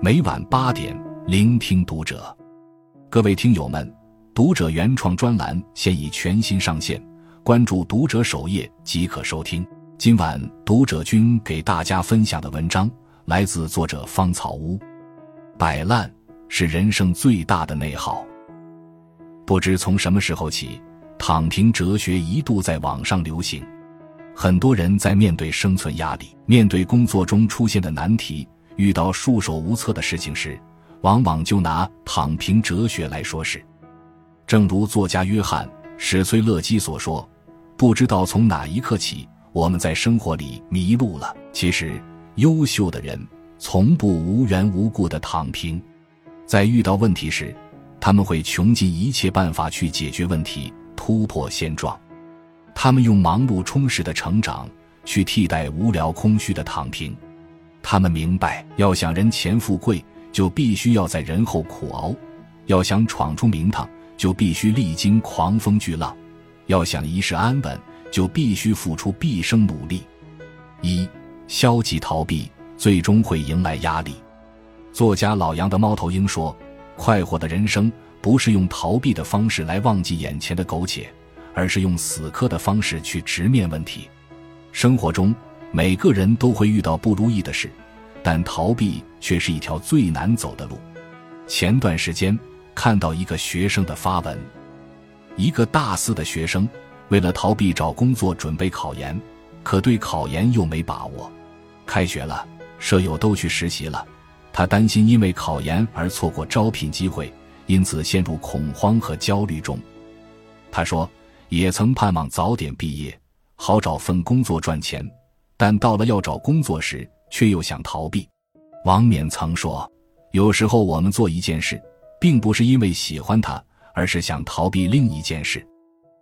每晚八点，聆听读者。各位听友们，读者原创专栏现已全新上线，关注读者首页即可收听。今晚读者君给大家分享的文章来自作者芳草屋。摆烂是人生最大的内耗。不知从什么时候起，躺平哲学一度在网上流行。很多人在面对生存压力、面对工作中出现的难题、遇到束手无策的事情时，往往就拿躺平哲学来说事。正如作家约翰·史崔勒基所说：“不知道从哪一刻起，我们在生活里迷路了。其实，优秀的人从不无缘无故的躺平，在遇到问题时，他们会穷尽一切办法去解决问题，突破现状。”他们用忙碌充实的成长去替代无聊空虚的躺平，他们明白，要想人前富贵，就必须要在人后苦熬；要想闯出名堂，就必须历经狂风巨浪；要想一世安稳，就必须付出毕生努力。一消极逃避，最终会迎来压力。作家老杨的猫头鹰说：“快活的人生，不是用逃避的方式来忘记眼前的苟且。”而是用死磕的方式去直面问题。生活中，每个人都会遇到不如意的事，但逃避却是一条最难走的路。前段时间看到一个学生的发文，一个大四的学生为了逃避找工作准备考研，可对考研又没把握。开学了，舍友都去实习了，他担心因为考研而错过招聘机会，因此陷入恐慌和焦虑中。他说。也曾盼望早点毕业，好找份工作赚钱，但到了要找工作时，却又想逃避。王冕曾说：“有时候我们做一件事，并不是因为喜欢它，而是想逃避另一件事。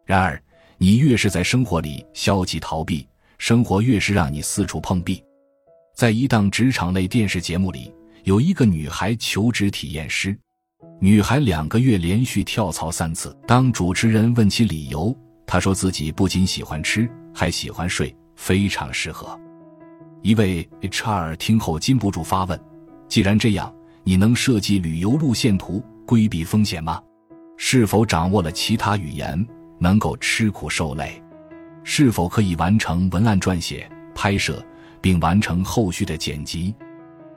然而，你越是在生活里消极逃避，生活越是让你四处碰壁。”在一档职场类电视节目里，有一个女孩求职体验师。女孩两个月连续跳槽三次，当主持人问起理由，她说自己不仅喜欢吃，还喜欢睡，非常适合。一位 HR 听后禁不住发问：“既然这样，你能设计旅游路线图规避风险吗？是否掌握了其他语言，能够吃苦受累？是否可以完成文案撰写、拍摄，并完成后续的剪辑？”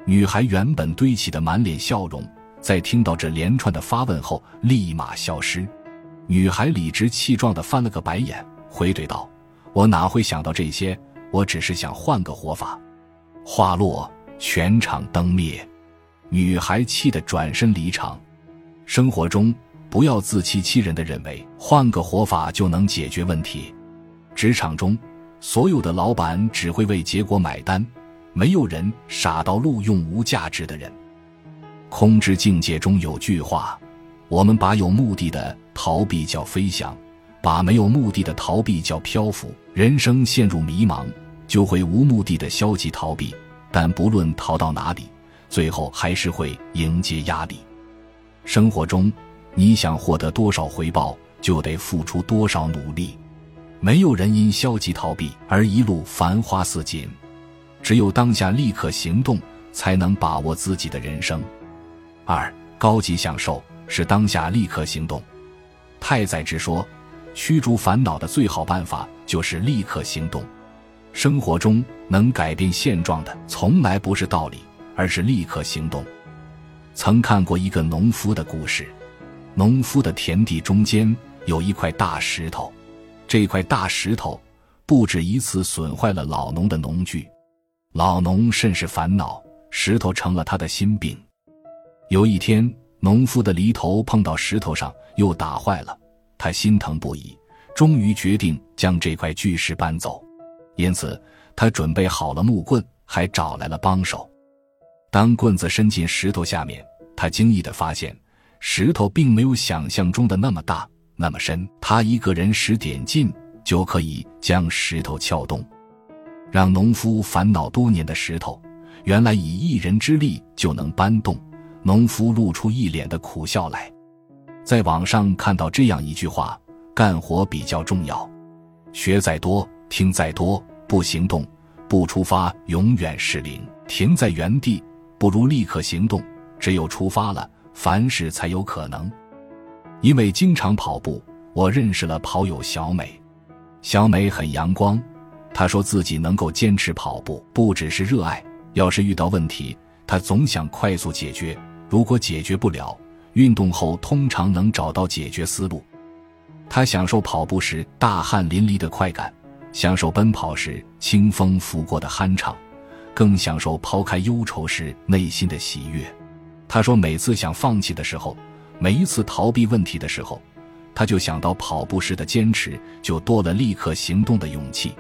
女孩原本堆起的满脸笑容。在听到这连串的发问后，立马消失。女孩理直气壮地翻了个白眼，回怼道：“我哪会想到这些？我只是想换个活法。”话落，全场灯灭。女孩气得转身离场。生活中，不要自欺欺人的认为换个活法就能解决问题。职场中，所有的老板只会为结果买单，没有人傻到录用无价值的人。空之境界中有句话：我们把有目的的逃避叫飞翔，把没有目的的逃避叫漂浮。人生陷入迷茫，就会无目的的消极逃避，但不论逃到哪里，最后还是会迎接压力。生活中，你想获得多少回报，就得付出多少努力。没有人因消极逃避而一路繁花似锦，只有当下立刻行动，才能把握自己的人生。二高级享受是当下立刻行动。太宰治说：“驱逐烦恼的最好办法就是立刻行动。”生活中能改变现状的，从来不是道理，而是立刻行动。曾看过一个农夫的故事，农夫的田地中间有一块大石头，这块大石头不止一次损坏了老农的农具，老农甚是烦恼，石头成了他的心病。有一天，农夫的犁头碰到石头上，又打坏了，他心疼不已，终于决定将这块巨石搬走。因此，他准备好了木棍，还找来了帮手。当棍子伸进石头下面，他惊异的发现，石头并没有想象中的那么大、那么深。他一个人使点劲，就可以将石头撬动。让农夫烦恼多年的石头，原来以一人之力就能搬动。农夫露出一脸的苦笑来，在网上看到这样一句话：“干活比较重要，学再多，听再多，不行动，不出发，永远是零。停在原地，不如立刻行动。只有出发了，凡事才有可能。因为经常跑步，我认识了跑友小美。小美很阳光，她说自己能够坚持跑步，不只是热爱。要是遇到问题，她总想快速解决。如果解决不了，运动后通常能找到解决思路。他享受跑步时大汗淋漓的快感，享受奔跑时清风拂过的酣畅，更享受抛开忧愁时内心的喜悦。他说，每次想放弃的时候，每一次逃避问题的时候，他就想到跑步时的坚持，就多了立刻行动的勇气。《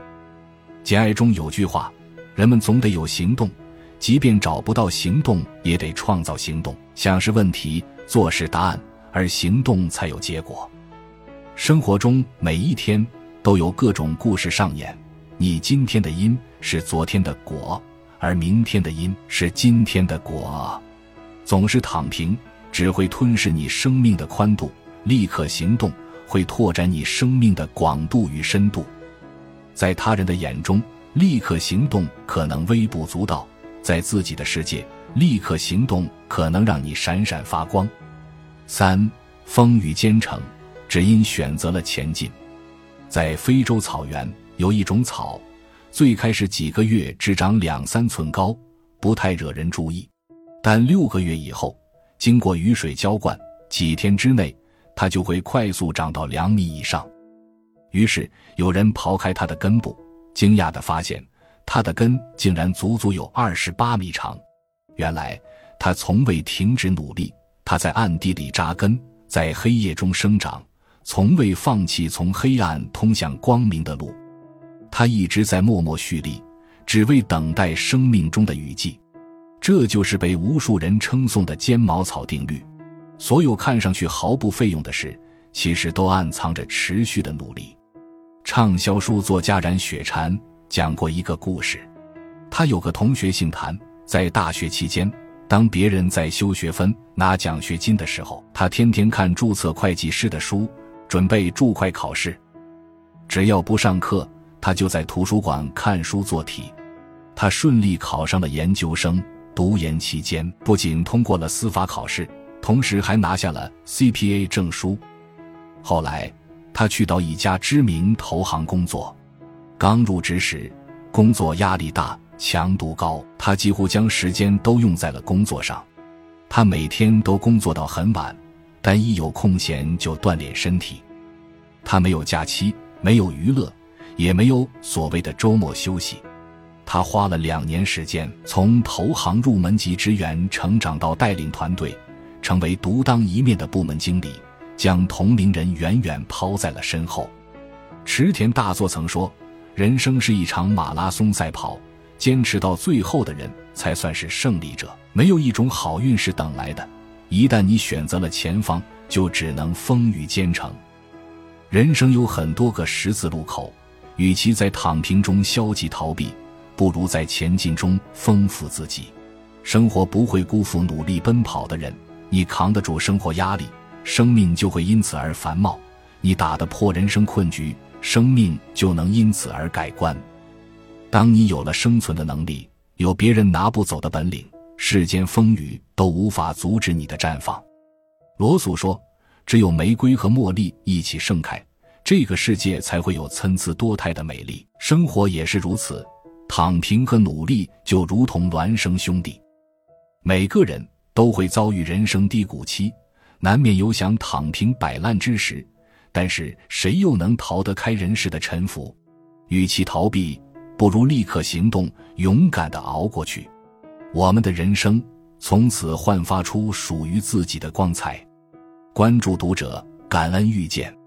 简爱》中有句话：“人们总得有行动，即便找不到行动，也得创造行动。想是问题，做事答案，而行动才有结果。”生活中每一天都有各种故事上演，你今天的因是昨天的果，而明天的因是今天的果。总是躺平，只会吞噬你生命的宽度；立刻行动，会拓展你生命的广度与深度。在他人的眼中，立刻行动可能微不足道；在自己的世界，立刻行动可能让你闪闪发光。三风雨兼程，只因选择了前进。在非洲草原，有一种草，最开始几个月只长两三寸高，不太惹人注意。但六个月以后，经过雨水浇灌，几天之内，它就会快速长到两米以上。于是有人刨开它的根部，惊讶地发现，它的根竟然足足有二十八米长。原来，他从未停止努力，他在暗地里扎根，在黑夜中生长，从未放弃从黑暗通向光明的路。他一直在默默蓄力，只为等待生命中的雨季。这就是被无数人称颂的尖毛草定律。所有看上去毫不费用的事，其实都暗藏着持续的努力。畅销书作家冉雪婵讲过一个故事：他有个同学姓谭，在大学期间，当别人在修学分、拿奖学金的时候，他天天看注册会计师的书，准备注会考试。只要不上课，他就在图书馆看书做题。他顺利考上了研究生。读研期间，不仅通过了司法考试，同时还拿下了 CPA 证书。后来，他去到一家知名投行工作。刚入职时，工作压力大，强度高，他几乎将时间都用在了工作上。他每天都工作到很晚，但一有空闲就锻炼身体。他没有假期，没有娱乐，也没有所谓的周末休息。他花了两年时间，从投行入门级职员成长到带领团队，成为独当一面的部门经理，将同龄人远远抛在了身后。池田大作曾说：“人生是一场马拉松赛跑，坚持到最后的人才算是胜利者。没有一种好运是等来的，一旦你选择了前方，就只能风雨兼程。人生有很多个十字路口，与其在躺平中消极逃避。”不如在前进中丰富自己，生活不会辜负努力奔跑的人。你扛得住生活压力，生命就会因此而繁茂；你打得破人生困局，生命就能因此而改观。当你有了生存的能力，有别人拿不走的本领，世间风雨都无法阻止你的绽放。罗素说：“只有玫瑰和茉莉一起盛开，这个世界才会有参差多态的美丽。生活也是如此。”躺平和努力就如同孪生兄弟，每个人都会遭遇人生低谷期，难免有想躺平摆烂之时。但是谁又能逃得开人世的沉浮？与其逃避，不如立刻行动，勇敢的熬过去。我们的人生从此焕发出属于自己的光彩。关注读者，感恩遇见。